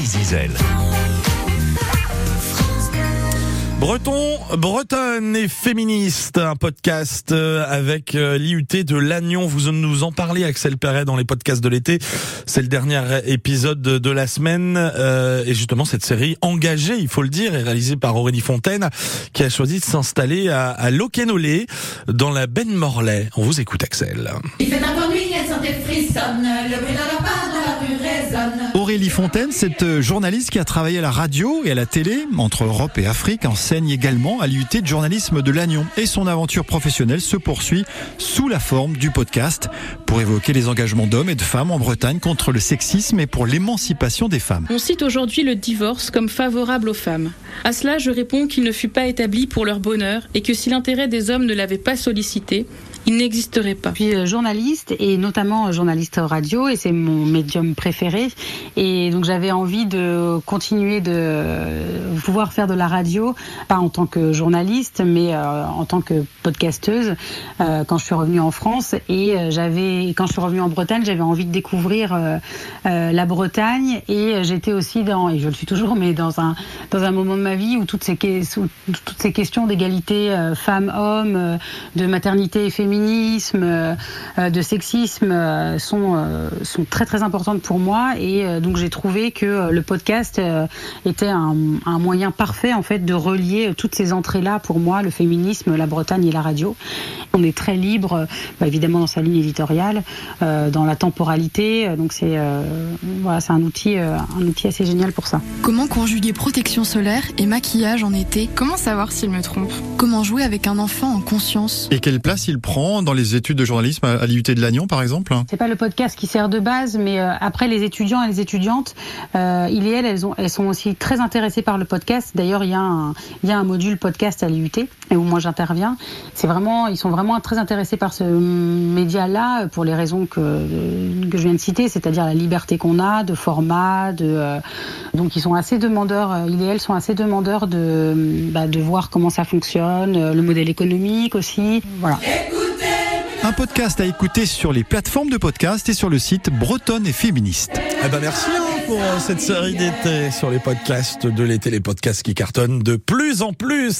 Zizel. Breton, bretonne et féministe, un podcast euh, avec euh, l'IUT de Lannion. Vous nous en parlez, Axel Perret, dans les podcasts de l'été. C'est le dernier épisode de la semaine. Euh, et justement, cette série engagée, il faut le dire, est réalisée par Aurélie Fontaine, qui a choisi de s'installer à, à Loquenolé, dans la Ben Morlaix. On vous écoute, Axel. Il fait encore nuit, Aurélie Fontaine, cette journaliste qui a travaillé à la radio et à la télé, entre Europe et Afrique, enseigne également à l'IUT de journalisme de Lannion. Et son aventure professionnelle se poursuit sous la forme du podcast pour évoquer les engagements d'hommes et de femmes en Bretagne contre le sexisme et pour l'émancipation des femmes. On cite aujourd'hui le divorce comme favorable aux femmes. À cela, je réponds qu'il ne fut pas établi pour leur bonheur et que si l'intérêt des hommes ne l'avait pas sollicité, il n'existerait pas. Je suis euh, journaliste et notamment euh, journaliste radio et c'est mon médium préféré. Et donc j'avais envie de continuer de euh, pouvoir faire de la radio, pas en tant que journaliste, mais en tant que podcasteuse quand je suis revenue en France. Et j'avais, quand je suis revenue en Bretagne, j'avais envie de découvrir la Bretagne et j'étais aussi dans, et je le suis toujours, mais dans un dans un moment de ma vie où toutes ces, toutes ces questions d'égalité femmes-hommes, de maternité et féminine féminisme, euh, de sexisme euh, sont, euh, sont très très importantes pour moi. Et donc j'ai trouvé que le podcast était un, un, moyen parfait en fait de relier toutes ces entrées-là pour moi, le féminisme, la Bretagne et la radio. On est très libre, bah, évidemment dans sa ligne éditoriale, dans la temporalité, donc c'est voilà, c'est un outil, un outil assez génial pour ça. Comment conjuguer protection solaire et maquillage en été? Comment savoir s'il me trompe? Comment jouer avec un enfant en conscience? Et quelle place il prend dans les études de journalisme à l'IUT de Lannion, par exemple C'est pas le podcast qui sert de base, mais euh, après les étudiants et les étudiantes, euh, il et elles, elles, elles sont aussi très intéressées par le podcast. D'ailleurs, il y a un, module podcast à l'IUT où moi j'interviens. C'est vraiment, ils sont vraiment très intéressés par ce média-là pour les raisons que, je viens de citer, c'est-à-dire la liberté qu'on a de format, euh, donc ils sont assez demandeurs. Il et elles sont assez demandeurs de bah, de voir comment ça fonctionne, le modèle économique aussi. Voilà. Un podcast à écouter sur les plateformes de podcast et sur le site Bretonne et Féministe. Eh ben merci hein, pour euh, cette série d'été sur les podcasts de l'été, les podcasts qui cartonnent de plus en plus.